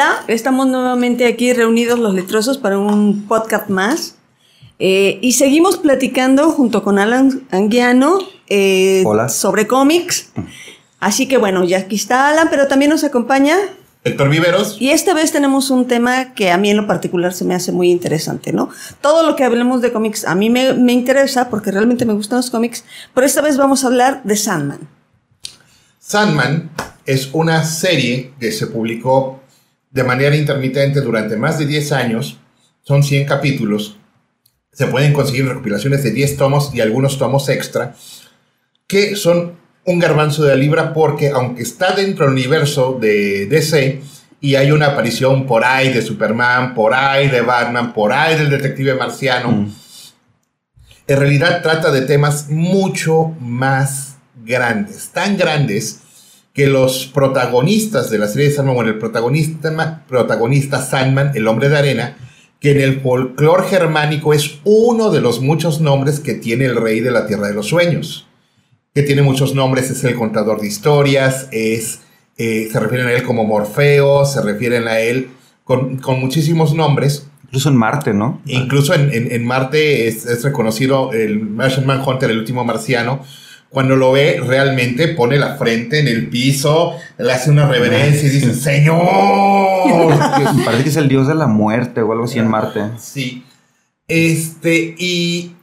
Hola, estamos nuevamente aquí reunidos los letrosos para un podcast más. Eh, y seguimos platicando junto con Alan Anguiano eh, Hola. sobre cómics. Así que bueno, ya aquí está Alan, pero también nos acompaña. Héctor Viveros. Y esta vez tenemos un tema que a mí en lo particular se me hace muy interesante, ¿no? Todo lo que hablemos de cómics a mí me, me interesa porque realmente me gustan los cómics, pero esta vez vamos a hablar de Sandman. Sandman es una serie que se publicó de manera intermitente durante más de 10 años. Son 100 capítulos. Se pueden conseguir recopilaciones de 10 tomos y algunos tomos extra, que son un garbanzo de la libra porque aunque está dentro del universo de DC y hay una aparición por ahí de Superman, por ahí de Batman, por ahí del detective marciano, Mm. en realidad trata de temas mucho más grandes, tan grandes que los protagonistas de la serie de Sandman, bueno, el protagonista, protagonista Sandman, el hombre de arena, que en el folclore germánico es uno de los muchos nombres que tiene el rey de la Tierra de los Sueños, que tiene muchos nombres, es el contador de historias, es, eh, se refieren a él como Morfeo, se refieren a él con, con muchísimos nombres, Incluso en Marte, ¿no? Incluso en, en- en Marte es, es reconocido el Martian Manhunter, el último marciano. Cuando lo ve, realmente pone la frente en el piso, le hace una reverencia y dice, ¡Señor! Parece que es el dios de la muerte o algo así en Marte. Sí. Este, y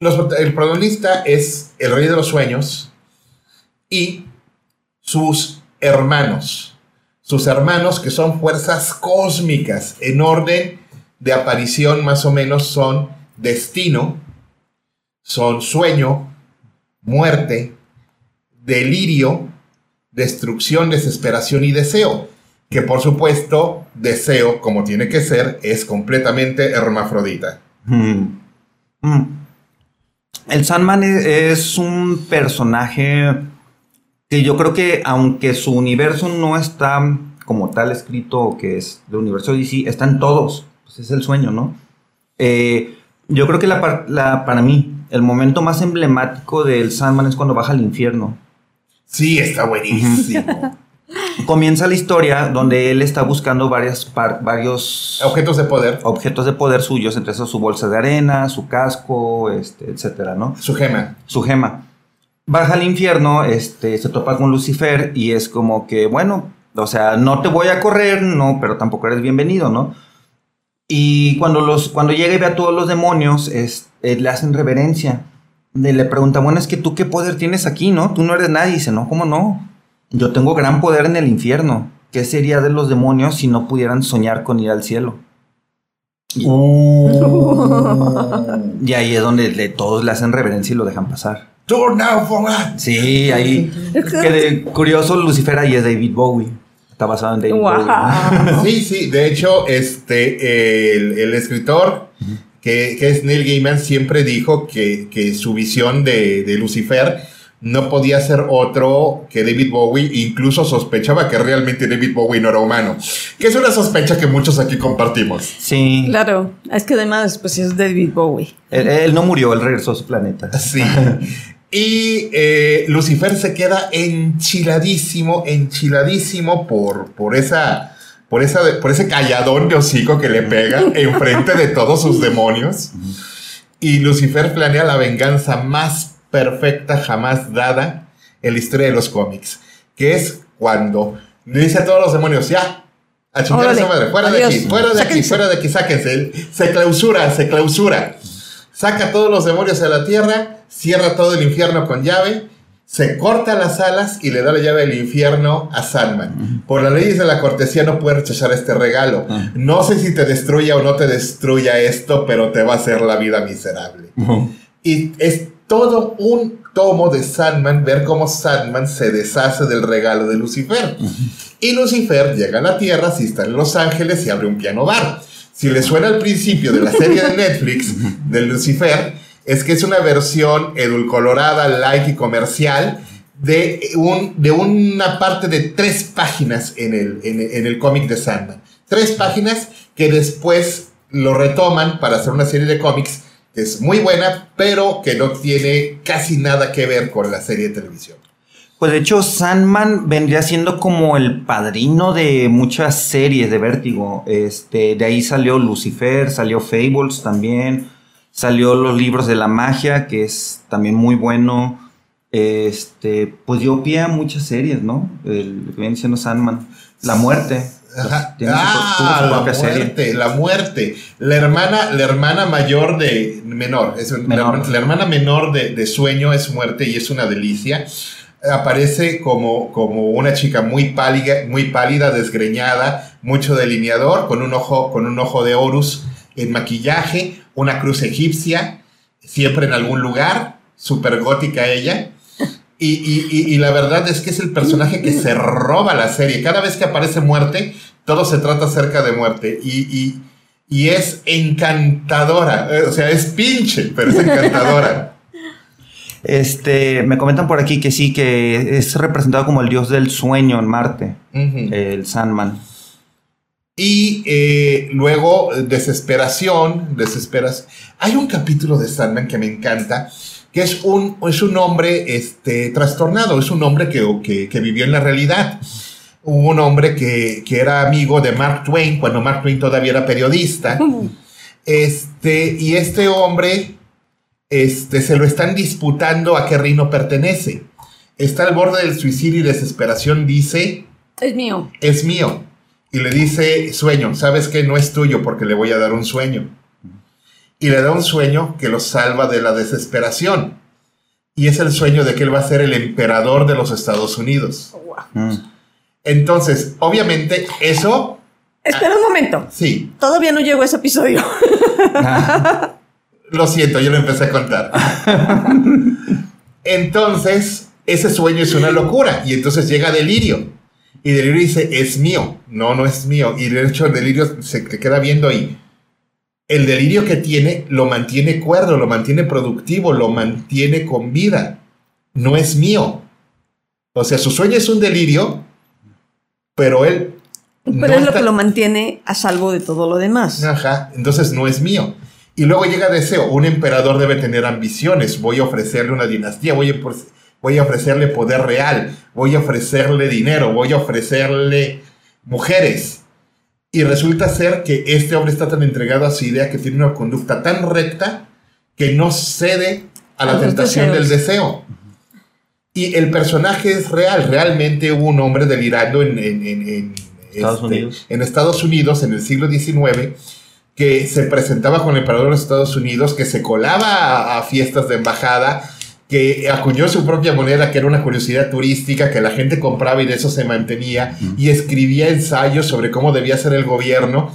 los- el protagonista es el rey de los sueños y sus hermanos. Sus hermanos que son fuerzas cósmicas en orden de aparición más o menos son destino, son sueño, muerte, delirio, destrucción, desesperación y deseo. Que por supuesto, deseo, como tiene que ser, es completamente hermafrodita. Mm. Mm. El Sandman es, es un personaje que yo creo que aunque su universo no está como tal escrito que es del universo DC, están todos. Pues es el sueño, ¿no? Eh, yo creo que la, la- para mí el momento más emblemático del Sandman es cuando baja al infierno. Sí, está buenísimo. Comienza la historia donde él está buscando varias varios Objetos de poder, objetos de poder suyos, entre esos su bolsa de arena, su casco, este, etcétera, ¿no? su gema. Su gema. Baja al infierno, este, se topa con Lucifer y es como que, bueno, o sea, no te voy a correr, no, pero tampoco eres bienvenido, ¿no? Y cuando, los, cuando llega y ve a todos los demonios, es- eh, le hacen reverencia. Le, le pregunta, bueno, es que tú qué poder tienes aquí, ¿no? Tú no eres nadie. Y dice, no, ¿cómo no? Yo tengo gran poder en el infierno. ¿Qué sería de los demonios si no pudieran soñar con ir al cielo? Y, y ahí es donde le- todos le hacen reverencia y lo dejan pasar. Sí, ahí. que de- curioso, Lucifer ahí es David Bowie. Está basado en David Wow. Bowie. Sí, sí, de hecho, este, el, el escritor, que, que es Neil Gaiman, siempre dijo que, que su visión de, de Lucifer no podía ser otro que David Bowie, incluso sospechaba que realmente David Bowie no era humano, que es una sospecha que muchos aquí compartimos. Sí. Claro, es que además, pues es David Bowie. Él, él no murió, él regresó a su planeta. Sí. Y eh, Lucifer se queda enchiladísimo, enchiladísimo por, por esa. Por, esa, por ese calladón de hocico que le pega enfrente de todos sus demonios. Y Lucifer planea la venganza más perfecta jamás dada en la historia de los cómics. Que es cuando le dice a todos los demonios, ya, a chingar a esa madre, fuera de adiós, aquí, fuera de aquí, sáquense". fuera de aquí, sáquense. Se clausura, se clausura. Saca todos los demonios a la tierra, cierra todo el infierno con llave, se corta las alas y le da la llave del infierno a Sandman. Por las leyes de la cortesía no puede rechazar este regalo. Ujú. No sé si te destruya o no te destruya esto, pero te va a hacer la vida miserable. Y es todo un tomo de Sandman, ver cómo Sandman se deshace del regalo de Lucifer. Y Lucifer llega a la Tierra, si está en Los Ángeles, y abre un piano bar. Si le suena al principio de la serie de Netflix de Lucifer, es que es una versión edulcorada, light y comercial de, un, de una parte de tres páginas en el, en, en el cómic de Sandman. Tres páginas que después lo retoman para hacer una serie de cómics que es muy buena, pero que no tiene casi nada que ver con la serie de televisión. Pues de hecho, Sandman vendría siendo como el padrino de muchas series de Vértigo. Este, de ahí salió Lucifer, salió Fables también, salió los libros de la magia, que es también muy bueno. Este, pues dio pie a muchas series, ¿no? El que viene siendo Sandman. La muerte. Ajá. Tiene su- Ah, su la serie. muerte, la muerte. La hermana, la hermana mayor de menor, es Menor. La, la hermana menor de, de sueño es muerte y es una delicia. Aparece como, como una chica muy pálida, muy pálida, desgreñada, mucho delineador, con un ojo, con un ojo de Horus en maquillaje, una cruz egipcia, siempre en algún lugar, súper gótica ella. Y, y- y- y la verdad es que es el personaje que se roba la serie. Cada vez que aparece muerte, todo se trata acerca de muerte. Y, es encantadora. O sea, es pinche, pero es encantadora. Este, me comentan por aquí que sí, que es representado como el dios del sueño en Marte, el Sandman. Y eh, luego, desesperación, desesperas. Hay un capítulo de Sandman que me encanta, que es un, es un hombre este, trastornado, es un hombre que, que, que vivió en la realidad. Un hombre que, que era amigo de Mark Twain cuando Mark Twain todavía era periodista. Este, y este hombre este, se lo están disputando a qué reino pertenece. Está al borde del suicidio y desesperación, dice, Es mío. es mío. Y le dice, sueño, sabes que no es tuyo porque le voy a dar un sueño. Y le da un sueño que lo salva de la desesperación. Y es el sueño de que él va a ser el emperador de los Estados Unidos. Mm. Entonces, obviamente, eso, Espera un momento. sí, Todavía no llegó ese episodio. Ah, lo siento, yo lo empecé a contar. Entonces, ese sueño es una locura. Y entonces llega Delirio. Y Delirio dice, es mío. No, no es mío. Y de hecho, Delirio se te queda viendo ahí. El delirio que tiene lo mantiene cuerdo, lo mantiene productivo, lo mantiene con vida. No es mío. O sea, su sueño es un delirio, pero él... Pero no es lo que lo mantiene a salvo de todo lo demás. Ajá, entonces no es mío. Y luego llega deseo, un emperador debe tener ambiciones, voy a ofrecerle una dinastía, voy a, voy a ofrecerle poder real, voy a ofrecerle dinero, voy a ofrecerle mujeres. Y resulta ser que este hombre está tan entregado a su idea que tiene una conducta tan recta que no cede a la A tentación deseos. del deseo. Y el personaje es real, realmente hubo un hombre delirando en, en- en- en, Estados este, Unidos. en Estados Unidos en el siglo XIX que se presentaba con el emperador de los Estados Unidos, que se colaba a, a fiestas de embajada, que acuñó su propia moneda, que era una curiosidad turística, que la gente compraba y de eso se mantenía, y escribía ensayos sobre cómo debía ser el gobierno.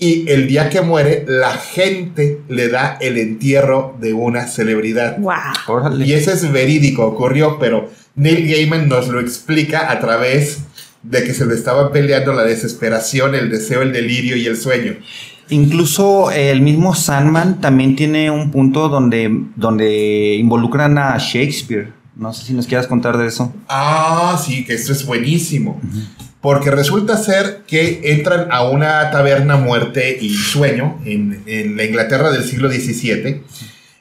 Y el día que muere, la gente le da el entierro de una celebridad. Wow. órale. Y ese es verídico, ocurrió, pero Neil Gaiman nos lo explica a través de que se le estaba peleando la desesperación, el deseo, el delirio y el sueño. Incluso el mismo Sandman también tiene un punto donde, donde involucran a Shakespeare. No sé si nos quieras contar de eso. Ah, sí, que esto es buenísimo. Porque resulta ser que entran a una taberna muerte y sueño en, en la Inglaterra del siglo XVII.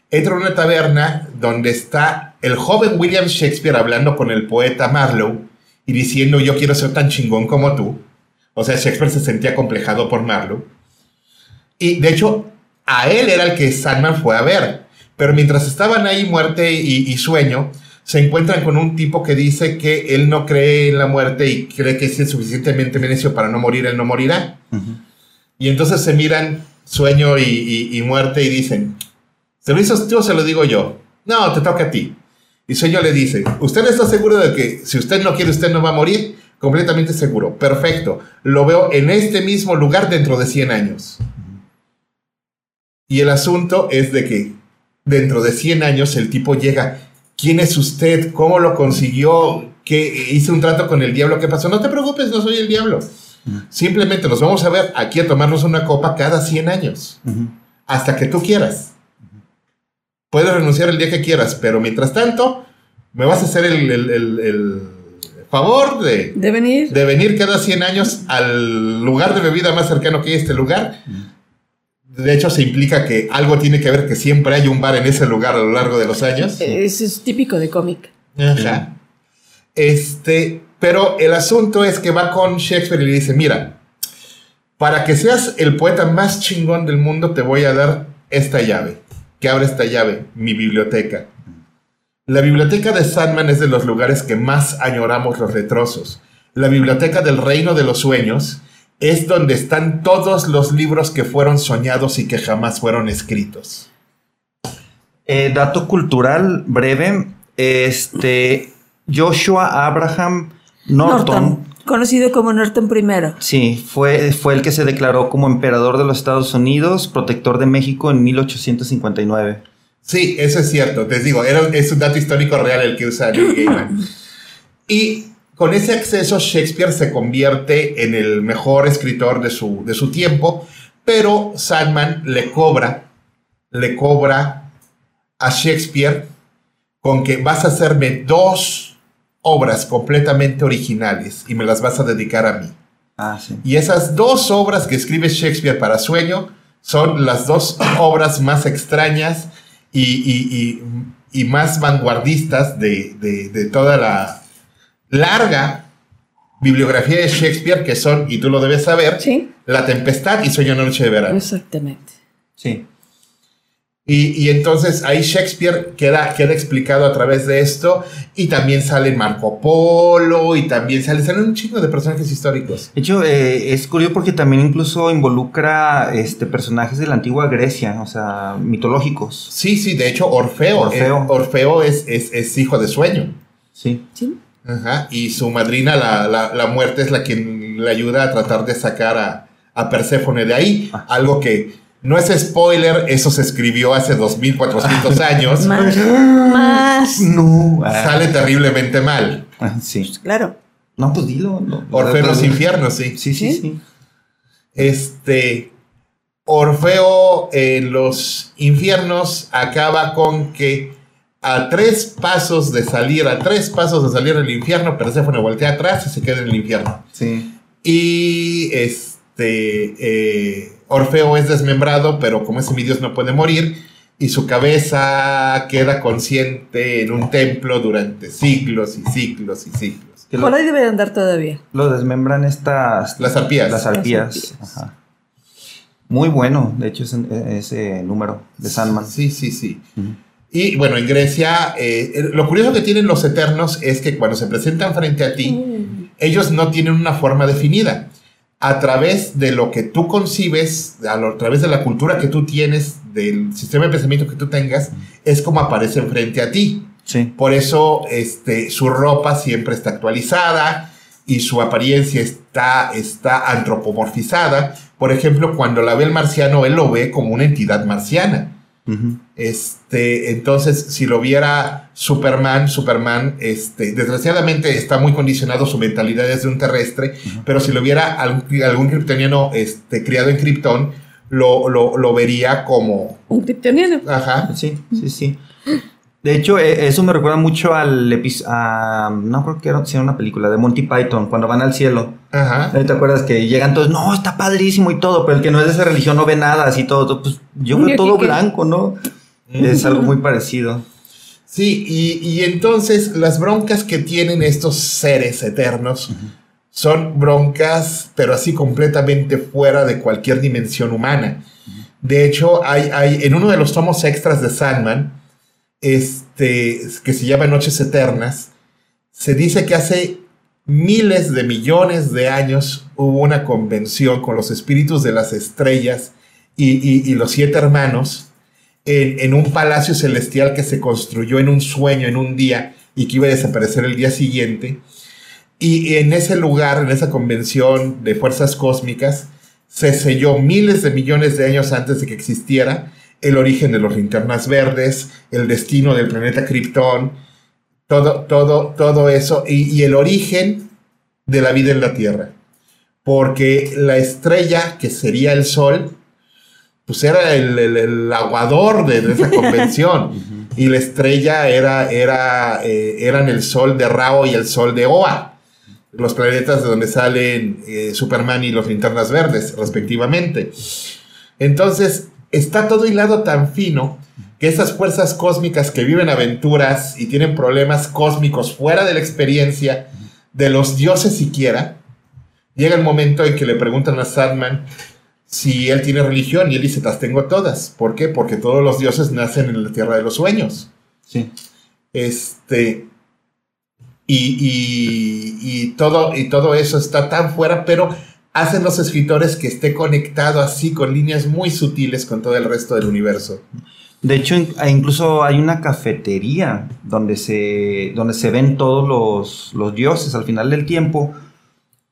Entran a una taberna donde está el joven William Shakespeare hablando con el poeta Marlowe y diciendo yo quiero ser tan chingón como tú. O sea, Shakespeare se sentía complejado por Marlowe. Y de hecho, a él era el que Sandman fue a ver. Pero mientras estaban ahí muerte y, y sueño, se encuentran con un tipo que dice que él no cree en la muerte y cree que es suficientemente necio para no morir, él no morirá. Y entonces se miran sueño y, y- y muerte y dicen, ¿se lo hizo tú o se lo digo yo? No, te toca a ti. Y sueño le dice, ¿usted está seguro de que si usted no quiere, usted no va a morir? Completamente seguro. Perfecto. Lo veo en este mismo lugar dentro de 100 años. Y el asunto es de que dentro de 100 años el tipo llega. ¿Quién es usted? ¿Cómo lo consiguió? ¿Qué hice un trato con el diablo? ¿Qué pasó? No te preocupes, no soy el diablo. Simplemente nos vamos a ver aquí a tomarnos una copa cada 100 años. Hasta que tú quieras. Puedes renunciar el día que quieras, pero mientras tanto, me vas a hacer el, el- el- el favor de, ¿De venir? de venir cada 100 años al lugar de bebida más cercano que hay este lugar. De hecho, se implica que algo tiene que ver que siempre hay un bar en ese lugar a lo largo de los años. Eso es típico de cómic. Ajá. Este, pero el asunto es que va con Shakespeare y le dice, mira, para que seas el poeta más chingón del mundo, te voy a dar esta llave. Que abre esta llave, mi biblioteca. La biblioteca de Sandman es de los lugares que más añoramos los retrosos. La biblioteca del reino de los sueños es donde están todos los libros que fueron soñados y que jamás fueron escritos. Eh, dato cultural breve. Este Joshua Abraham Norton. Conocido como Norton I. Sí, fue, fue el que se declaró como emperador de los Estados Unidos, protector de México en 1859. Sí, eso es cierto. Te digo, es un dato histórico real el que usa Neil Gaiman. y con ese acceso, Shakespeare se convierte en el mejor escritor de su, de su tiempo, pero Sandman le cobra, le cobra a Shakespeare con que vas a hacerme dos obras completamente originales y me las vas a dedicar a mí. Ah, sí. Y esas dos obras que escribe Shakespeare para Sueño son las dos obras más extrañas y, más vanguardistas de, de toda la, larga bibliografía de Shakespeare que son, y tú lo debes saber, La Tempestad y Sueño Noche de Verano. Exactamente. Sí. Y, entonces ahí Shakespeare queda, queda explicado a través de esto y también sale Marco Polo y también sale, salen un chingo de personajes históricos. De hecho, eh, es curioso porque también incluso involucra este, personajes de la antigua Grecia, o sea, mitológicos. Sí, sí, de hecho Orfeo, Orfeo, eh, Orfeo es, es, es, hijo de sueño. Sí. Sí. Ajá, y su madrina, la, muerte, es la quien le ayuda a tratar de sacar a, a Perséfone de ahí. Ah. Algo que no es spoiler, eso se escribió hace 2400 años. Más. No. Ah. Sale terriblemente mal. Ah, sí. Pues claro. No, pues dilo. Orfeo en los infiernos, sí. Sí, sí, sí. Este. Orfeo en los infiernos acaba con que a tres pasos de salir, a tres pasos de salir del infierno, Perséfone voltea atrás y se queda en el infierno. Sí. Y este eh, Orfeo es desmembrado, pero como es semidios no puede morir. Y su cabeza queda consciente en un templo durante siglos y siglos y siglos. Por ahí debe andar todavía. Lo desmembran estas... Las arpías. Las arpías. Ajá. Muy bueno, de hecho, ese, número de Sandman. Sí, sí, sí. Y bueno, en Grecia, eh, lo curioso que tienen los eternos es que cuando se presentan frente a ti, mm. ellos no tienen una forma definida. A través de lo que tú concibes, a, través de la cultura que tú tienes, del sistema de pensamiento que tú tengas, es como aparecen frente a ti. Sí. Por eso este, su ropa siempre está actualizada y su apariencia está, está antropomorfizada. Por ejemplo, cuando la ve el marciano, él lo ve como una entidad marciana. Este, entonces, si lo viera Superman, Superman, este, desgraciadamente está muy condicionado su mentalidad desde un terrestre, pero si lo viera algún, algún kryptoniano este, criado en Krypton, lo, lo, vería como... Un kryptoniano. Ajá. Sí, sí, sí. De hecho, e, eso me recuerda mucho al episodio. No creo que era, una película de Monty Python, cuando van al cielo. Ajá. ¿Te acuerdas que llegan todos? No, está padrísimo y todo, pero el que no es de esa religión no ve nada, así todo. Pues yo veo todo blanco, ¿no? Es algo muy parecido. Sí, y, entonces las broncas que tienen estos seres eternos son broncas, pero así completamente fuera de cualquier dimensión humana. De hecho, hay, hay en uno de los tomos extras de Sandman, este, que se llama Noches Eternas, se dice que hace miles de millones de años hubo una convención con los espíritus de las estrellas y, los siete hermanos en, un palacio celestial que se construyó en un sueño, en un día, y que iba a desaparecer el día siguiente. Y en ese lugar, en esa convención de fuerzas cósmicas, se selló miles de millones de años antes de que existiera el origen de los linternas verdes, el destino del planeta Krypton, todo, todo, todo eso, y, el origen de la vida en la Tierra. Porque la estrella, que sería el Sol, pues era el, aguador de, esa convención. y la estrella era, era, eh, eran el Sol de Rao y el Sol de Oa. Los planetas de donde salen eh, Superman y los linternas verdes, respectivamente. Entonces, está todo hilado tan fino que esas fuerzas cósmicas que viven aventuras y tienen problemas cósmicos fuera de la experiencia de los dioses siquiera, llega el momento en que le preguntan a Sandman si él tiene religión y él dice, las tengo todas. ¿Por qué? Porque todos los dioses nacen en la tierra de los sueños. Sí. Este, y, y, y, todo, y todo eso está tan fuera, pero hacen los escritores que esté conectado así con líneas muy sutiles con todo el resto del universo. De hecho, e incluso hay una cafetería donde se, donde se ven todos los, los dioses al final del tiempo.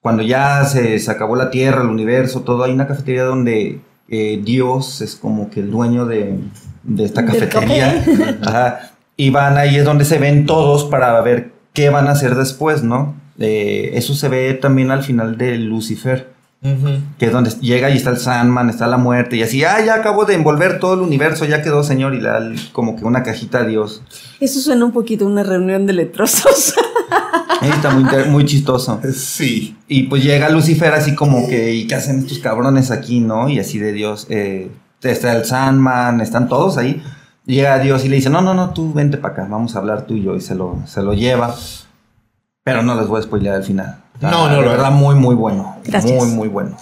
Cuando ya se, se, acabó la Tierra, el universo, todo, hay una cafetería donde eh, Dios es como que el dueño de, de esta cafetería. Ajá. Y van ahí es donde se ven todos para ver qué van a hacer después, ¿no? Eh, eso se ve también al final de Lucifer. Uh -huh. Que es donde llega y está el Sandman, está la muerte, y así, ah, ya acabo de envolver todo el universo, ya quedó, señor, y le da como que una cajita a Dios. Eso suena un poquito a una reunión de letrosos. está muy, muy, chistoso. Sí. Y pues llega Lucifer así como que, ¿y qué hacen estos cabrones aquí, no? Y así de Dios, eh, está el Sandman, están todos ahí. Llega Dios y le dice, no, no, no, tú vente para acá, vamos a hablar tú y yo, y se lo, se lo lleva. Pero no les voy a spoilear al final. No, no, no. verdad, muy, muy bueno. Gracias. Muy, muy bueno.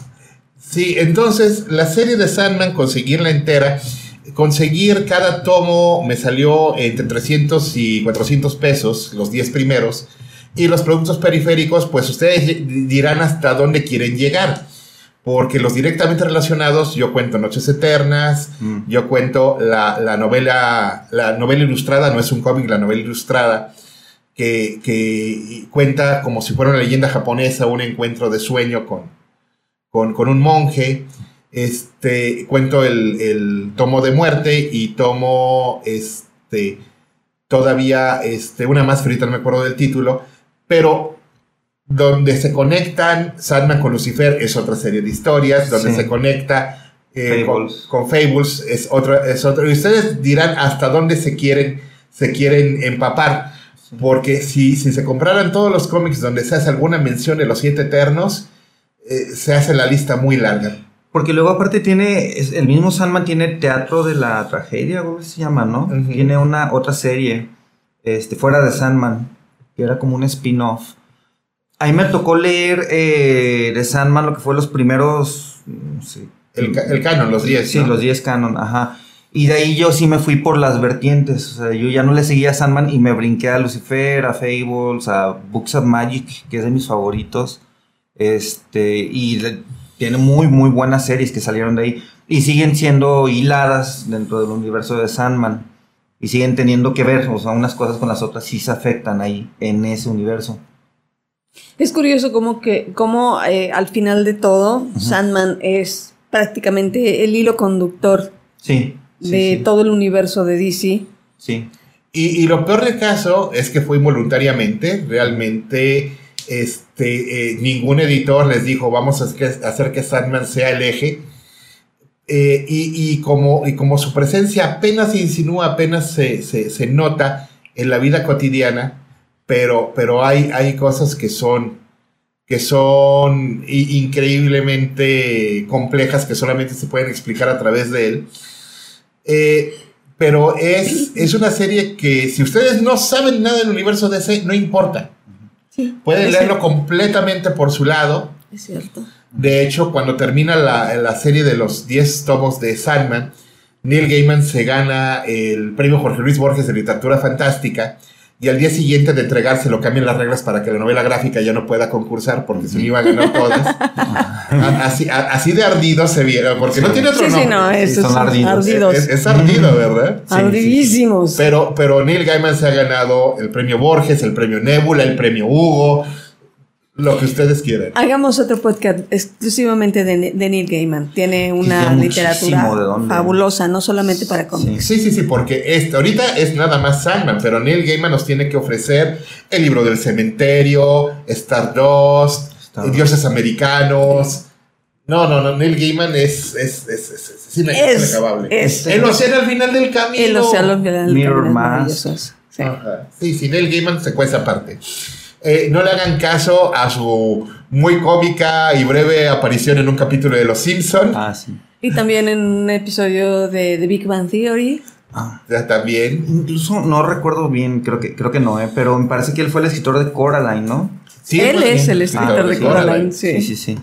Sí, entonces la serie de Sandman, conseguirla entera, conseguir cada tomo me salió entre 300 y 400 pesos, los 10 primeros. Y los productos periféricos, pues ustedes dirán hasta dónde quieren llegar. Porque los directamente relacionados, yo cuento Noches Eternas, mm. yo cuento la, la, novela, la novela ilustrada, no es un cómic, la novela ilustrada, que, que, cuenta como si fuera una leyenda japonesa, un encuentro de sueño con, con, con un monje. Este, cuento el, el, tomo de muerte y tomo este, todavía este, una más, ahorita no me acuerdo del título, pero donde se conectan Sandman con Lucifer es otra serie de historias, donde sí. se conecta eh, Fables. Con, con, Fables es otra, es otro. Y ustedes dirán hasta dónde se quieren, se quieren empapar. Porque si, si se compraran todos los cómics donde se hace alguna mención de los siete eternos, eh, se hace la lista muy larga. Porque luego aparte tiene, el mismo Sandman tiene Teatro de la Tragedia, ¿cómo se llama, no? Uh -huh. Tiene una otra serie, este, fuera de Sandman, que era como un spin-off. A mí me tocó leer eh, de Sandman lo que fue los primeros... No sé, el, el canon, los 10. Sí, ¿no? los 10 canon, ajá. Y de ahí yo sí me fui por las vertientes. O sea, yo ya no le seguía a Sandman y me brinqué a Lucifer, a Fables, a Books of Magic, que es de mis favoritos. Este, y le, tiene muy, muy buenas series que salieron de ahí. Y siguen siendo hiladas dentro del universo de Sandman. Y siguen teniendo que ver, o sea, unas cosas con las otras sí se afectan ahí, en ese universo. Es curioso como que, como eh, al final de todo, uh -huh. Sandman es prácticamente el hilo conductor. Sí de todo el universo de DC. Sí. Y, y, lo peor del caso es que fue involuntariamente, realmente este, eh, ningún editor les dijo vamos a hacer que Sandman sea el eje. Eh, y, y, como, y como su presencia apenas se insinúa, apenas se, se, se, nota en la vida cotidiana, pero, pero hay, hay cosas que son, que son increíblemente complejas que solamente se pueden explicar a través de él. Eh, pero es, es una serie que si ustedes no saben nada del universo DC, no importa. Sí, Pueden leerlo completamente por su lado. Es cierto. De hecho, cuando termina la, la serie de los 10 tomos de Sandman, Neil Gaiman se gana el premio Jorge Luis Borges de Literatura Fantástica y al día siguiente de entregárselo cambian las reglas para que la novela gráfica ya no pueda concursar porque se iba a ganar todas. así, así, de ardido se vieron, porque sí. no tiene otro sí, nombre. Sí, no, es, son ardidos. ardidos. Es, es, ardido, ¿verdad? Sí, Ardidísimos. Pero, pero Neil Gaiman se ha ganado el premio Borges, el premio Nebula, el premio Hugo, lo que ustedes quieran. Hagamos otro podcast exclusivamente de, de Neil Gaiman. Tiene una Tiene literatura fabulosa, no solamente para cómics. Sí, sí, sí, porque este, ahorita es nada más Sandman, pero Neil Gaiman nos tiene que ofrecer el libro del cementerio, Stardust, Star Dioses Americanos. No, no, no, Neil Gaiman es, es, es, es, es, inacabable. Es, el océano al final del camino. El océano al final del Mirror camino. Mask. Sí. sí, sí, Neil Gaiman se cuesta aparte. Eh, no le hagan caso a su muy cómica y breve aparición en un capítulo de Los Simpson. Ah, sí. Y también en un episodio de The Big Bang Theory. Ah. También. Incluso no recuerdo bien, creo que, creo que no, ¿eh? pero me parece que él fue el escritor de Coraline, ¿no? Sí, Él pues, es el escritor Ah, de. Coraline, sí. Sí, sí,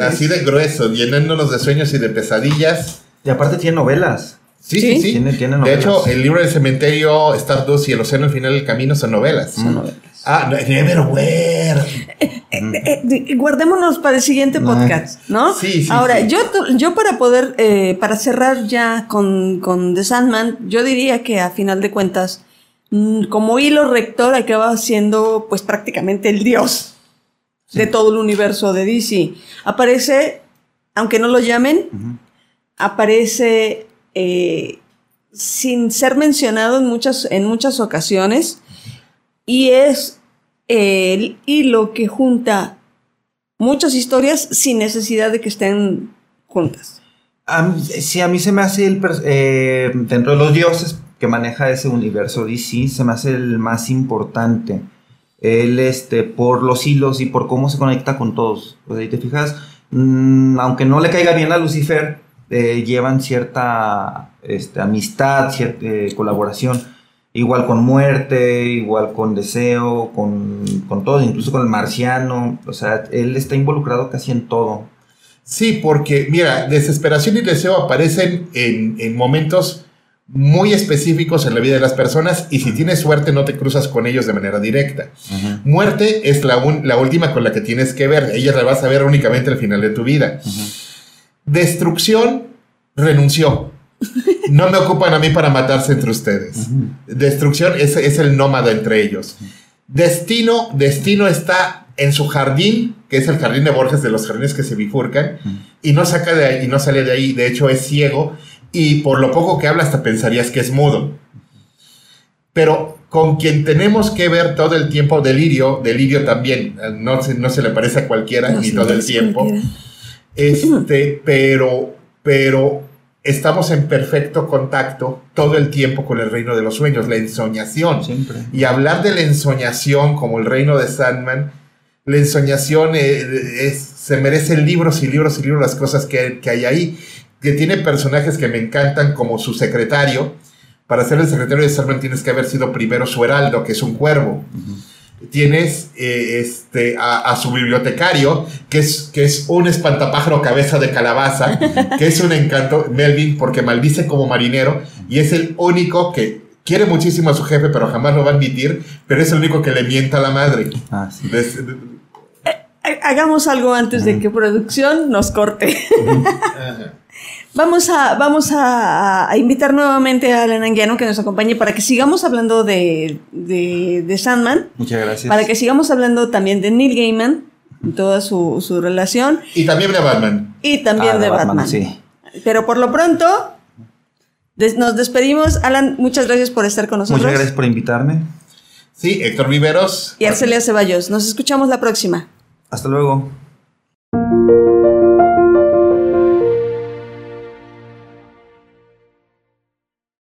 Así de grueso, llenándonos de sueños y de pesadillas. Y aparte tiene novelas. Sí, Sí. sí, sí. Tiene- tiene de novelas. hecho, el libro del cementerio, Stardust y el océano al final del camino son novelas. Son novelas. Ah, Neverwhere. Eh, eh, eh, guardémonos para el siguiente podcast, ¿no? Sí, sí, Ahora, sí. Yo, yo para poder, para cerrar ya con, con The Sandman, yo diría que a final de cuentas, mm, como hilo rector acaba siendo pues prácticamente el dios de todo el universo de DC. Aparece, aunque no lo llamen, aparece eh, sin ser mencionado en muchas, en muchas ocasiones y es el hilo que junta muchas historias sin necesidad de que estén juntas. Sí, a mí se me hace eh, dentro de los dioses que maneja ese universo DC, se me hace el más importante. Él, este, por los hilos y por cómo se conecta con todos. Y te fijas, mm, aunque no le caiga bien a Lucifer, eh, llevan cierta este, amistad, cierta eh, colaboración. Igual con muerte, igual con deseo, con, con todo, incluso con el marciano. O sea, él está involucrado casi en todo. Sí, porque, mira, desesperación y deseo aparecen en, en momentos muy específicos en la vida de las personas y si tienes suerte no te cruzas con ellos de manera directa. Muerte es la, un- la última con la que tienes que ver, ella la vas a ver únicamente al final de tu vida. Destrucción renunció. No me ocupan a mí para matarse entre ustedes. Destrucción es, es el nómada entre ellos. Destino, Destino está en su jardín, que es el jardín de Borges de los jardines que se bifurcan, y no saca de ahí, y no sale de ahí. De hecho, es ciego, y por lo poco que habla, hasta pensarías que es mudo. Pero con quien tenemos que ver todo el tiempo, Delirio, Delirio también, no se, no se le parece a cualquiera, No ni todo el tiempo. cualquiera. Este, pero, pero estamos en perfecto contacto todo el tiempo con el reino de los sueños, la ensoñación. Siempre. Y hablar de la ensoñación como el reino de Sandman, la ensoñación eh, es- se merecen libros y libros y libros las cosas que, que hay ahí, que tiene personajes que me encantan como su secretario. Para ser el secretario de Sandman tienes que haber sido primero su heraldo, que es un cuervo. Tienes eh, este, a, a su bibliotecario, que es, que es un espantapájaro cabeza de calabaza, que es un encanto, Melvin, porque maldice como marinero, y es el único que quiere muchísimo a su jefe, pero jamás lo va a admitir, pero es el único que le mienta a la madre. Ah, sí. Des- Ha- Hagamos algo antes de que producción nos corte. Vamos a, vamos a, a invitar nuevamente a Alan Anguiano que nos acompañe para que sigamos hablando de, de, de Sandman, Muchas gracias. para que sigamos hablando también de Neil Gaiman, y toda su, su relación, y también de Batman. y también Ah, de Batman. Sí. Pero por lo pronto, des- nos despedimos. Alan, muchas gracias por estar con nosotros. Muchas gracias por invitarme. Sí, Héctor Viveros. Y Arcelia Ceballos. Nos escuchamos la próxima. Hasta luego.